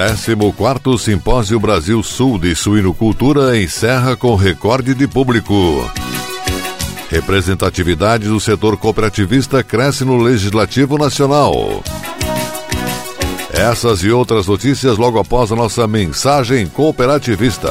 14º Simpósio Brasil Sul de Suinocultura encerra com recorde de público. Representatividade do setor cooperativista cresce no Legislativo Nacional. Essas e outras notícias logo após a nossa mensagem cooperativista.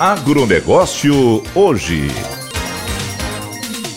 Agronegócio hoje.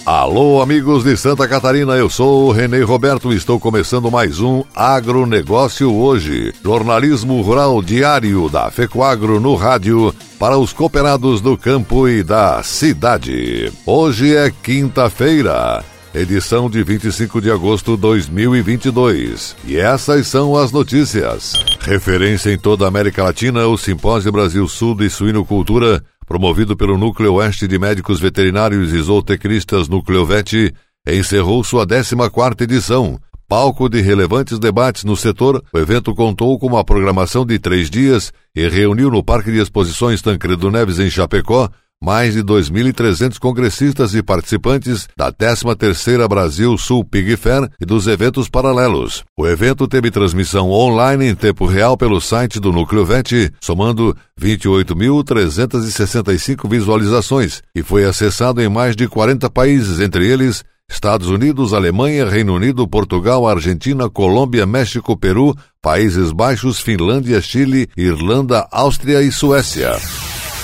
Alô, amigos de Santa Catarina, eu sou o Renê Roberto e estou começando mais um Agronegócio hoje. Jornalismo rural diário da FECOAGRO no rádio para os cooperados do campo e da cidade. Hoje é quinta-feira edição de 25 de agosto de 2022. E essas são as notícias. Referência em toda a América Latina, o Simpósio Brasil Sul de Suinocultura, promovido pelo Núcleo Oeste de Médicos Veterinários e Zootecnistas Nucleovete, encerrou sua 14ª edição. Palco de relevantes debates no setor, o evento contou com uma programação de três dias e reuniu no Parque de Exposições Tancredo Neves, em Chapecó, mais de 2.300 congressistas e participantes da 13ª Brasil Sul Pig Fair e dos eventos paralelos. O evento teve transmissão online em tempo real pelo site do Núcleo VET, somando 28.365 visualizações e foi acessado em mais de 40 países, entre eles Estados Unidos, Alemanha, Reino Unido, Portugal, Argentina, Colômbia, México, Peru, Países Baixos, Finlândia, Chile, Irlanda, Áustria e Suécia.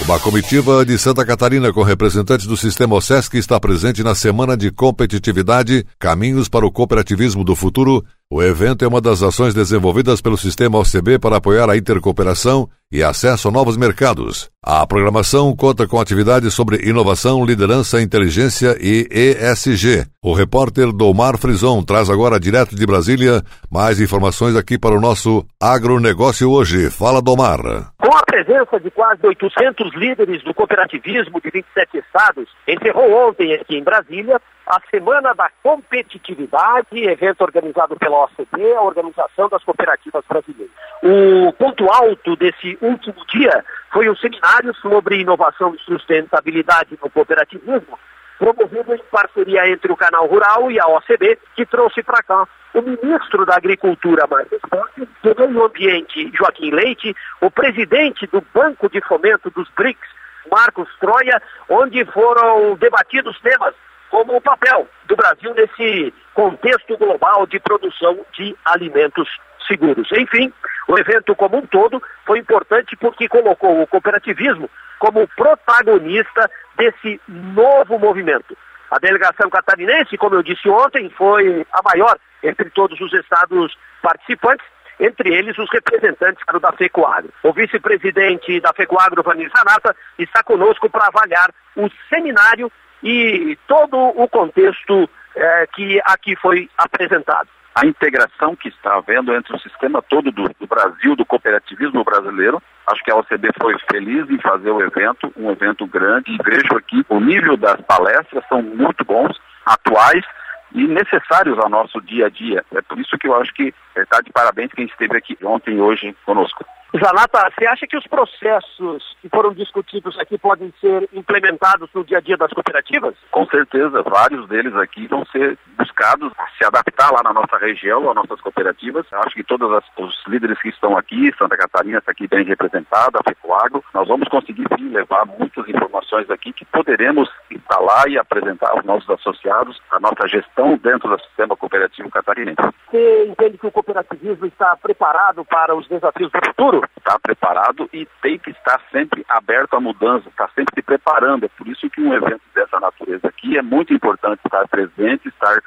Uma comitiva de Santa Catarina com representantes do sistema OSESC está presente na Semana de Competitividade Caminhos para o Cooperativismo do Futuro. O evento é uma das ações desenvolvidas pelo sistema OCB para apoiar a intercooperação e acesso a novos mercados. A programação conta com atividades sobre inovação, liderança, inteligência e ESG. O repórter Domar Frison traz agora direto de Brasília mais informações aqui para o nosso agronegócio hoje. Fala, Domar. Com a presença de quase 800 líderes do cooperativismo de 27 estados, encerrou ontem aqui em Brasília a Semana da Competitividade, evento organizado pela OCDE, a Organização das Cooperativas Brasileiras. O ponto alto desse último dia foi o seminário sobre inovação e sustentabilidade no cooperativismo, promovido em parceria entre o Canal Rural e a OCDE, que trouxe para cá o ministro da Agricultura, Marcos Esporte, do Meio Ambiente, Joaquim Leite, o presidente do Banco de Fomento dos BRICS, Marcos Troia, onde foram debatidos temas como o papel do Brasil nesse contexto global de produção de alimentos seguros. Enfim, o evento como um todo foi importante porque colocou o cooperativismo como protagonista desse novo movimento. A delegação catarinense, como eu disse ontem, foi a maior entre todos os estados participantes, entre eles os representantes da FECOAGRO. O vice-presidente da FECOAGRO, Vanessa Nata, está conosco para avaliar o seminário e todo o contexto eh, que aqui foi apresentado. a integração que está havendo entre o sistema todo do, do Brasil, do cooperativismo brasileiro. Acho que a OCB foi feliz em fazer o evento, um evento grande, e vejo aqui o nível das palestras são muito bons, atuais, e necessários ao nosso dia a dia. É por isso que eu acho que está de parabéns quem esteve aqui ontem e hoje conosco. Zanata, você acha que os processos que foram discutidos aqui podem ser implementados no dia a dia das cooperativas? Com certeza, vários deles aqui vão ser buscados se adaptar lá na nossa região, às nossas cooperativas. Acho que todos os líderes que estão aqui, Santa Catarina está aqui bem representada, a FECOAGro, nós vamos conseguir sim levar muitas informações aqui que poderemos instalar e apresentar aos nossos associados a nossa gestão dentro do sistema cooperativo catarinense. Você entende que o cooperativismo está preparado para os desafios do futuro? está preparado e tem que estar sempre aberto à mudança, está sempre se preparando. É por isso que um evento dessa natureza aqui é muito importante estar presente, estar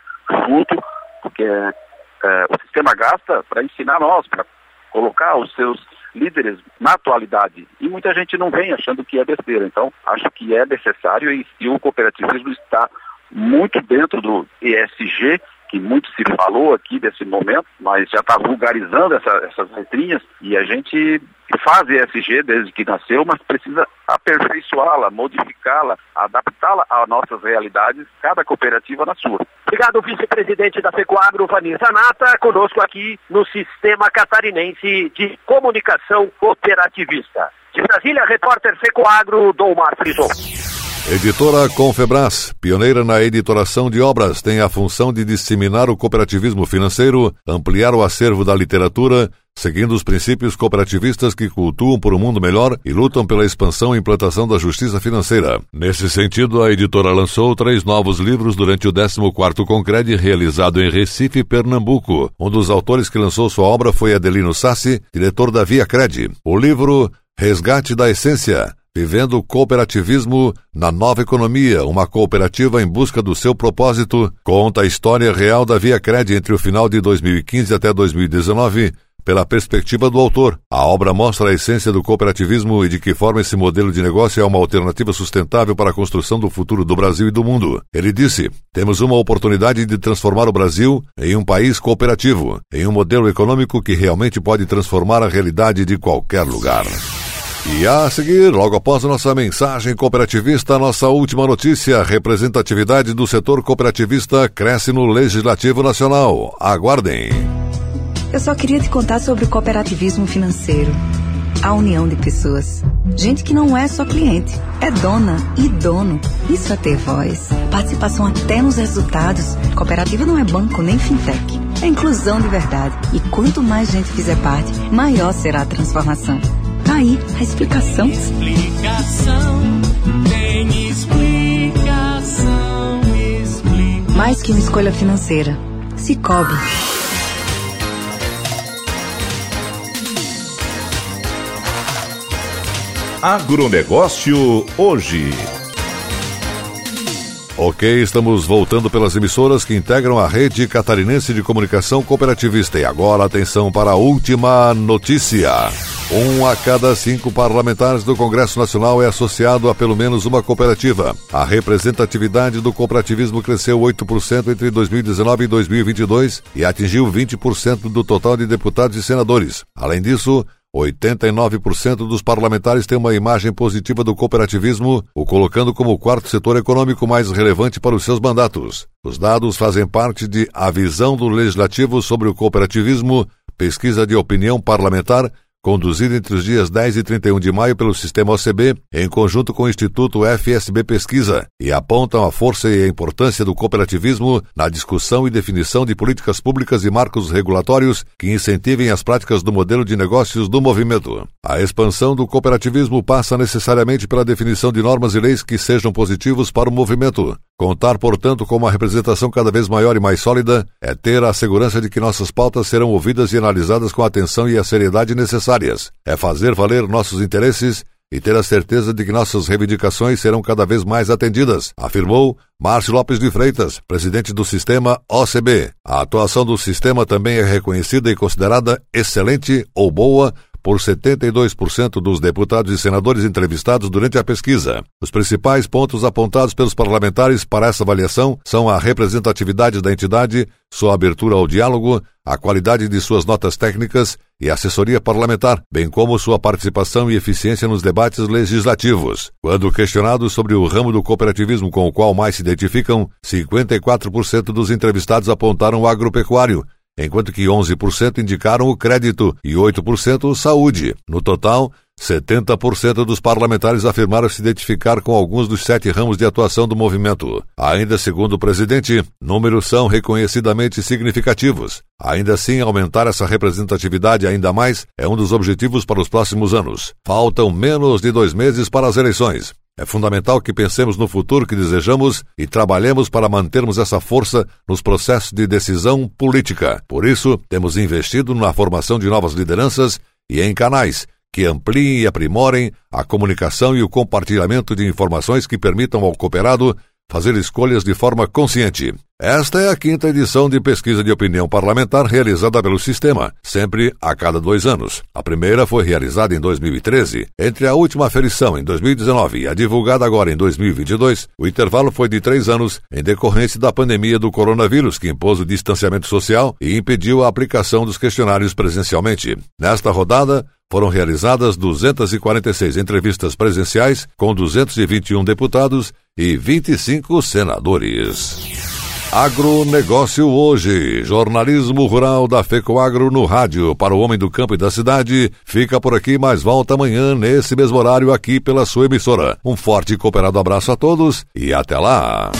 junto, porque é, o sistema gasta para ensinar nós, para colocar os seus líderes na atualidade. E muita gente não vem achando que é besteira. Então, acho que é necessário e, e o cooperativismo está muito dentro do ESG que muito se falou aqui desse momento, mas já está vulgarizando essa, essas letrinhas e a gente faz ESG desde que nasceu, mas precisa aperfeiçoá-la, modificá-la, adaptá-la às nossas realidades, cada cooperativa na sua. Obrigado, vice-presidente da FECOAGRO, Vanir Zanata, conosco aqui no Sistema Catarinense de Comunicação Cooperativista. De Brasília, repórter FECOAGRO, Domar Frison. Editora Confebras, pioneira na editoração de obras, tem a função de disseminar o cooperativismo financeiro, ampliar o acervo da literatura, seguindo os princípios cooperativistas que cultuam por um mundo melhor e lutam pela expansão e implantação da justiça financeira. Nesse sentido, a editora lançou três novos livros durante o 14º Concred, realizado em Recife, Pernambuco. Um dos autores que lançou sua obra foi Adelino Sassi, diretor da Via Cred. O livro Resgate da Essência Vivendo o cooperativismo na nova economia, uma cooperativa em busca do seu propósito, conta a história real da Via Cred entre o final de 2015 até 2019, pela perspectiva do autor. A obra mostra a essência do cooperativismo e de que forma esse modelo de negócio é uma alternativa sustentável para a construção do futuro do Brasil e do mundo. Ele disse: Temos uma oportunidade de transformar o Brasil em um país cooperativo, em um modelo econômico que realmente pode transformar a realidade de qualquer lugar. E a seguir, logo após nossa mensagem cooperativista, nossa última notícia: representatividade do setor cooperativista cresce no Legislativo Nacional. Aguardem. Eu só queria te contar sobre o cooperativismo financeiro. A união de pessoas. Gente que não é só cliente, é dona e dono. Isso é ter voz. Participação até nos resultados. Cooperativa não é banco nem fintech. É inclusão de verdade. E quanto mais gente fizer parte, maior será a transformação. Aí a explicação. Explicação, tem explicação, explicação. Mais que uma escolha financeira. Cicobi. Agronegócio hoje. Ok, estamos voltando pelas emissoras que integram a rede catarinense de comunicação cooperativista. E agora atenção para a última notícia. Um a cada cinco parlamentares do Congresso Nacional é associado a pelo menos uma cooperativa. A representatividade do cooperativismo cresceu 8% entre 2019 e 2022 e atingiu 20% do total de deputados e senadores. Além disso, 89% dos parlamentares têm uma imagem positiva do cooperativismo, o colocando como o quarto setor econômico mais relevante para os seus mandatos. Os dados fazem parte de A Visão do Legislativo sobre o Cooperativismo, pesquisa de opinião parlamentar, conduzida entre os dias 10 e 31 de maio pelo Sistema OCB, em conjunto com o Instituto FSB Pesquisa, e apontam a força e a importância do cooperativismo na discussão e definição de políticas públicas e marcos regulatórios que incentivem as práticas do modelo de negócios do movimento. A expansão do cooperativismo passa necessariamente pela definição de normas e leis que sejam positivos para o movimento, Contar, portanto, com uma representação cada vez maior e mais sólida é ter a segurança de que nossas pautas serão ouvidas e analisadas com a atenção e a seriedade necessárias. É fazer valer nossos interesses e ter a certeza de que nossas reivindicações serão cada vez mais atendidas, afirmou Márcio Lopes de Freitas, presidente do sistema OCB. A atuação do sistema também é reconhecida e considerada excelente ou boa por 72% dos deputados e senadores entrevistados durante a pesquisa. Os principais pontos apontados pelos parlamentares para essa avaliação são a representatividade da entidade, sua abertura ao diálogo, a qualidade de suas notas técnicas e assessoria parlamentar, bem como sua participação e eficiência nos debates legislativos. Quando questionados sobre o ramo do cooperativismo com o qual mais se identificam, 54% dos entrevistados apontaram o agropecuário, enquanto que 11% indicaram o crédito e 8% saúde. No total, 70% dos parlamentares afirmaram se identificar com alguns dos sete ramos de atuação do movimento. Ainda segundo o presidente, números são reconhecidamente significativos. Ainda assim, aumentar essa representatividade ainda mais é um dos objetivos para os próximos anos. Faltam menos de dois meses para as eleições. É fundamental que pensemos no futuro que desejamos e trabalhemos para mantermos essa força nos processos de decisão política. Por isso, temos investido na formação de novas lideranças e em canais que ampliem e aprimorem a comunicação e o compartilhamento de informações que permitam ao cooperado fazer escolhas de forma consciente. Esta é a quinta edição de pesquisa de opinião parlamentar realizada pelo sistema, sempre a cada dois anos. A primeira foi realizada em 2013. Entre a última aferição em 2019 e a divulgada agora em 2022, o intervalo foi de três anos em decorrência da pandemia do coronavírus, que impôs o distanciamento social e impediu a aplicação dos questionários presencialmente. Nesta rodada, foram realizadas 246 entrevistas presenciais com 221 deputados e 25 senadores. Agronegócio hoje, jornalismo rural da FECOAGro no rádio para o homem do campo e da cidade. Fica por aqui, mas volta amanhã nesse mesmo horário aqui pela sua emissora. Um forte e cooperado abraço a todos e até lá.